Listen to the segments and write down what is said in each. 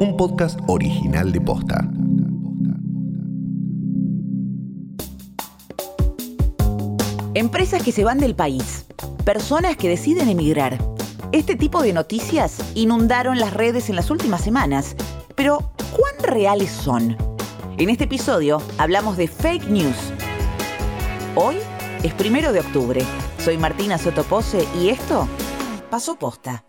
un podcast original de Posta. Empresas que se van del país, personas que deciden emigrar. Este tipo de noticias inundaron las redes en las últimas semanas, pero ¿cuán reales son? En este episodio hablamos de fake news. Hoy es primero de octubre. Soy Martina Sotopose y esto pasó posta.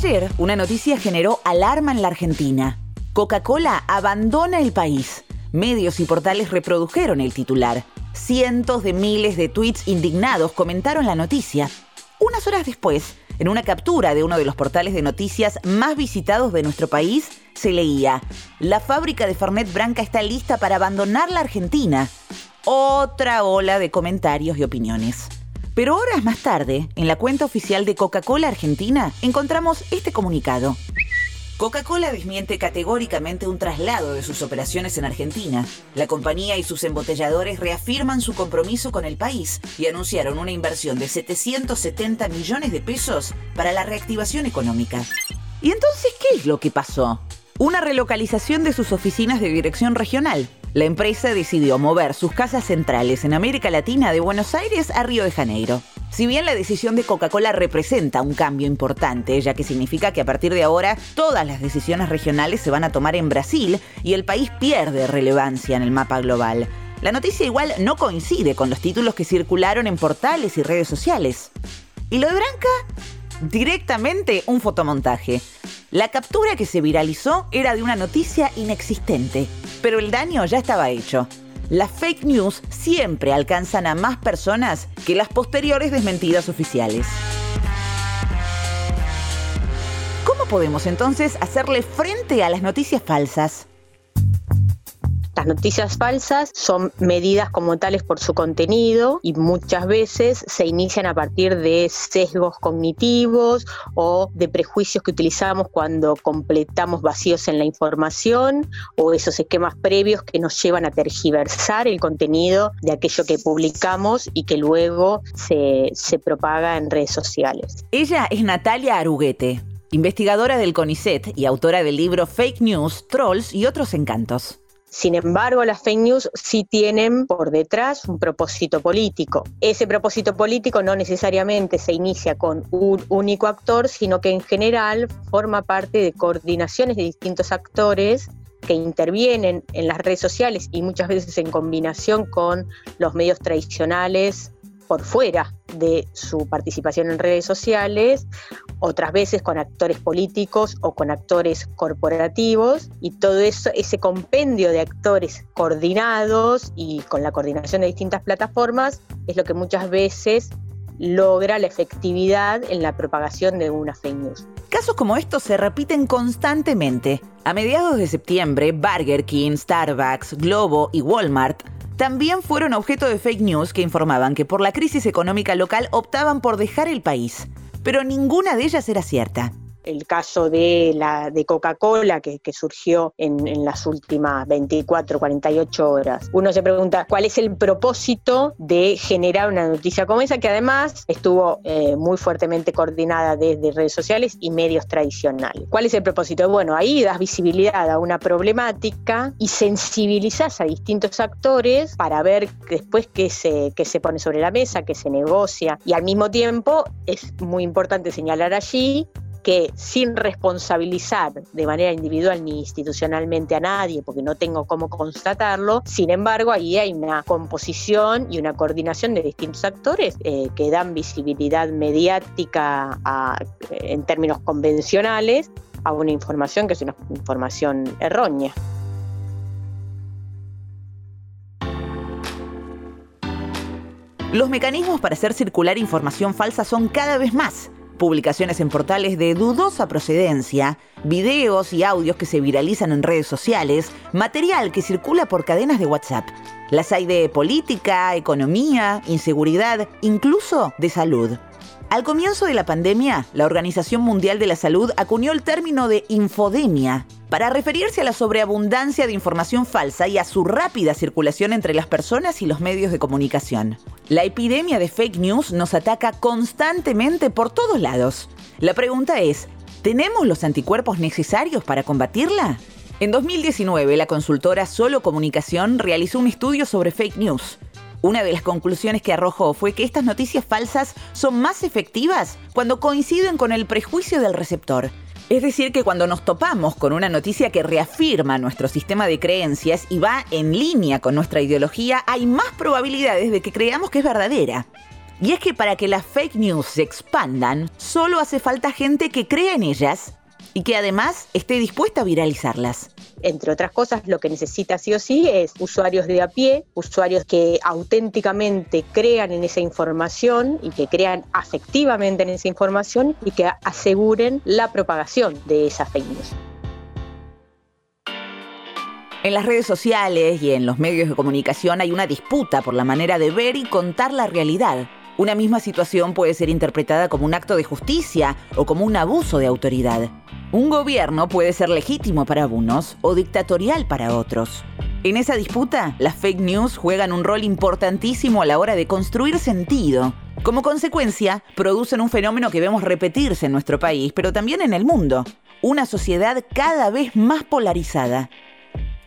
Ayer, una noticia generó alarma en la Argentina. Coca-Cola abandona el país. Medios y portales reprodujeron el titular. Cientos de miles de tweets indignados comentaron la noticia. Unas horas después, en una captura de uno de los portales de noticias más visitados de nuestro país, se leía, la fábrica de Fernet Branca está lista para abandonar la Argentina. Otra ola de comentarios y opiniones. Pero horas más tarde, en la cuenta oficial de Coca-Cola Argentina, encontramos este comunicado. Coca-Cola desmiente categóricamente un traslado de sus operaciones en Argentina. La compañía y sus embotelladores reafirman su compromiso con el país y anunciaron una inversión de 770 millones de pesos para la reactivación económica. ¿Y entonces qué es lo que pasó? Una relocalización de sus oficinas de dirección regional, la empresa decidió mover sus casas centrales en América Latina de Buenos Aires a Río de Janeiro. Si bien la decisión de Coca-Cola representa un cambio importante, ya que significa que a partir de ahora todas las decisiones regionales se van a tomar en Brasil y el país pierde relevancia en el mapa global. La noticia igual no coincide con los títulos que circularon en portales y redes sociales. ¿Y lo de Branca? Directamente un fotomontaje. La captura que se viralizó era de una noticia inexistente, pero el daño ya estaba hecho. Las fake news siempre alcanzan a más personas que las posteriores desmentidas oficiales. ¿Cómo podemos entonces hacerle frente a las noticias falsas? Las noticias falsas son medidas como tales por su contenido y muchas veces se inician a partir de sesgos cognitivos o de prejuicios que utilizamos cuando completamos vacíos en la información o esos esquemas previos que nos llevan a tergiversar el contenido de aquello que publicamos y que luego se, se propaga en redes sociales. Ella es Natalia Aruguete, investigadora del CONICET y autora del libro Fake News, Trolls y otros encantos. Sin embargo, las fake news sí tienen por detrás un propósito político. Ese propósito político no necesariamente se inicia con un único actor, sino que en general forma parte de coordinaciones de distintos actores que intervienen en las redes sociales y muchas veces en combinación con los medios tradicionales por fuera de su participación en redes sociales, otras veces con actores políticos o con actores corporativos, y todo eso, ese compendio de actores coordinados y con la coordinación de distintas plataformas, es lo que muchas veces logra la efectividad en la propagación de una fake news. Casos como estos se repiten constantemente. A mediados de septiembre, Burger King, Starbucks, Globo y Walmart también fueron objeto de fake news que informaban que por la crisis económica local optaban por dejar el país, pero ninguna de ellas era cierta el caso de, la, de Coca-Cola que, surgió en, las últimas 24, 48 horas. Uno se pregunta cuál es el propósito de generar una noticia como esa, que además estuvo eh, muy fuertemente coordinada desde redes sociales y medios tradicionales. ¿Cuál es el propósito? Bueno, ahí das visibilidad a una problemática y sensibilizas a distintos actores para ver después qué se, qué se pone sobre la mesa, qué se negocia. Y al mismo tiempo es muy importante señalar allí que sin responsabilizar de manera individual ni institucionalmente a nadie, porque no tengo cómo constatarlo, sin embargo, ahí hay una composición y una coordinación de distintos actores eh, que dan visibilidad mediática en términos convencionales a una información que es una información errónea. Los mecanismos para hacer circular información falsa son cada vez más publicaciones en portales de dudosa procedencia, videos y audios que se viralizan en redes sociales, material que circula por cadenas de WhatsApp. Las hay de política, economía, inseguridad, incluso de salud. Al comienzo de la pandemia, la Organización Mundial de la Salud acuñó el término de infodemia para referirse a la sobreabundancia de información falsa y a su rápida circulación entre las personas y los medios de comunicación. La epidemia de fake news nos ataca constantemente por todos lados. La pregunta es, ¿tenemos los anticuerpos necesarios para combatirla? En 2019, la consultora Solo Comunicación realizó un estudio sobre fake news. Una de las conclusiones que arrojó fue que estas noticias falsas son más efectivas cuando coinciden con el prejuicio del receptor. Es decir, que cuando nos topamos con una noticia que reafirma nuestro sistema de creencias y va en línea con nuestra ideología, hay más probabilidades de que creamos que es verdadera. Y es que para que las fake news se expandan, solo hace falta gente que crea en ellas y que además esté dispuesta a viralizarlas. Entre otras cosas, lo que necesita sí o sí es usuarios de a pie, usuarios que auténticamente crean en esa información y que crean afectivamente en esa información y que aseguren la propagación de esas fake news. En las redes sociales y en los medios de comunicación hay una disputa por la manera de ver y contar la realidad. Una misma situación puede ser interpretada como un acto de justicia o como un abuso de autoridad. Un gobierno puede ser legítimo para unos o dictatorial para otros. En esa disputa, las fake news juegan un rol importantísimo a la hora de construir sentido. Como consecuencia, producen un fenómeno que vemos repetirse en nuestro país, pero también en el mundo. Una sociedad cada vez más polarizada.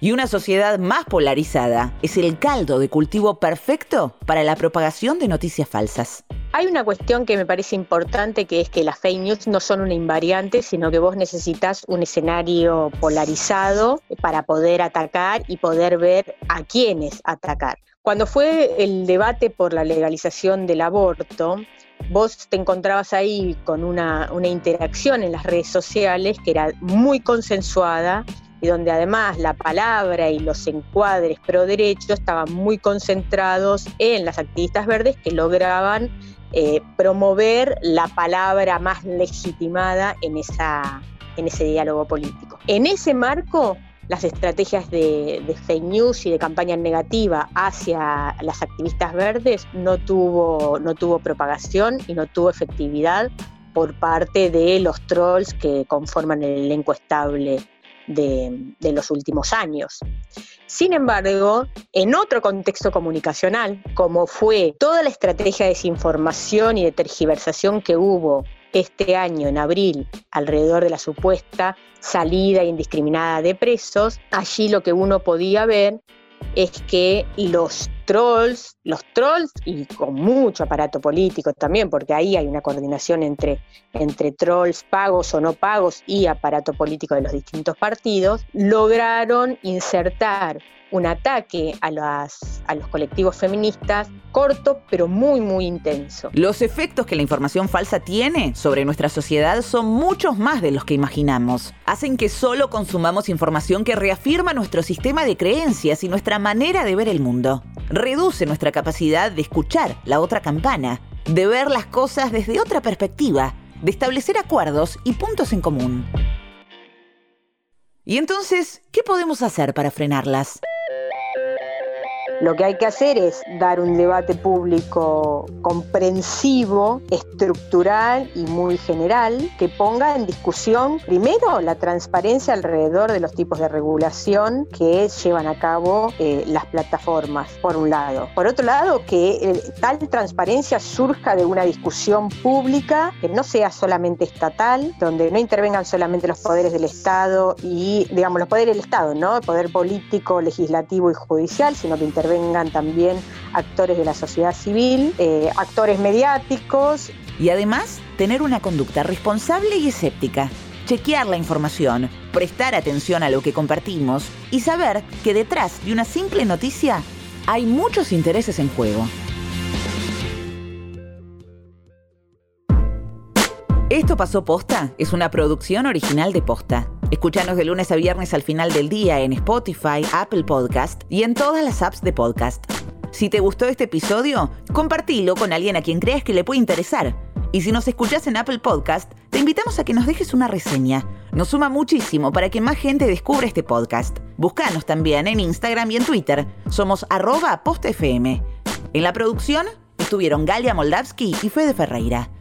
Y una sociedad más polarizada es el caldo de cultivo perfecto para la propagación de noticias falsas. Hay una cuestión que me parece importante que es que las fake news no son una invariante, sino que vos necesitas un escenario polarizado para poder atacar y poder ver a quiénes atacar. Cuando fue el debate por la legalización del aborto, vos te encontrabas ahí con una, una interacción en las redes sociales que era muy consensuada y donde además la palabra y los encuadres pro derecho estaban muy concentrados en las activistas verdes que lograban eh, promover la palabra más legitimada en, esa, en ese diálogo político. En ese marco, las estrategias de, de, fake news y de campaña negativa hacia las activistas verdes no tuvo, no tuvo propagación y no tuvo efectividad por parte de los trolls que conforman el elenco estable de, los últimos años. Sin embargo, en otro contexto comunicacional, como fue toda la estrategia de desinformación y de tergiversación que hubo este año, en abril, alrededor de la supuesta salida indiscriminada de presos, allí lo que uno podía ver es que los trolls, los trolls y con mucho aparato político también, porque ahí hay una coordinación entre, entre trolls pagos o no pagos y aparato político de los distintos partidos, lograron insertar un ataque a, las, a los colectivos feministas corto pero muy muy intenso. Los efectos que la información falsa tiene sobre nuestra sociedad son muchos más de los que imaginamos. Hacen que solo consumamos información que reafirma nuestro sistema de creencias y nuestra manera de ver el mundo. Reduce nuestra capacidad de escuchar la otra campana, de ver las cosas desde otra perspectiva, de establecer acuerdos y puntos en común. Y entonces, ¿qué podemos hacer para frenarlas? Lo que hay que hacer es dar un debate público comprensivo, estructural y muy general que ponga en discusión primero la transparencia alrededor de los tipos de regulación que llevan a cabo eh, las plataformas, por un lado. Por otro lado, que eh, tal transparencia surja de una discusión pública que no sea solamente estatal, donde no intervengan solamente los poderes del Estado y, digamos, los poderes del Estado, ¿no? El poder político, legislativo y judicial, sino que intervengan vengan también actores de la sociedad civil, eh, actores mediáticos. Y además, tener una conducta responsable y escéptica. Chequear la información, prestar atención a lo que compartimos y saber que detrás de una simple noticia hay muchos intereses en juego. Esto pasó posta es una producción original de posta. Escúchanos de lunes a viernes al final del día en Spotify, Apple Podcast y en todas las apps de podcast. Si te gustó este episodio, compartilo con alguien a quien creas que le puede interesar. Y si nos escuchas en Apple Podcast, te invitamos a que nos dejes una reseña. Nos suma muchísimo para que más gente descubra este podcast. Búscanos también en Instagram y en Twitter. Somos arroba postfm. En la producción estuvieron Galia Moldavsky y Fede Ferreira.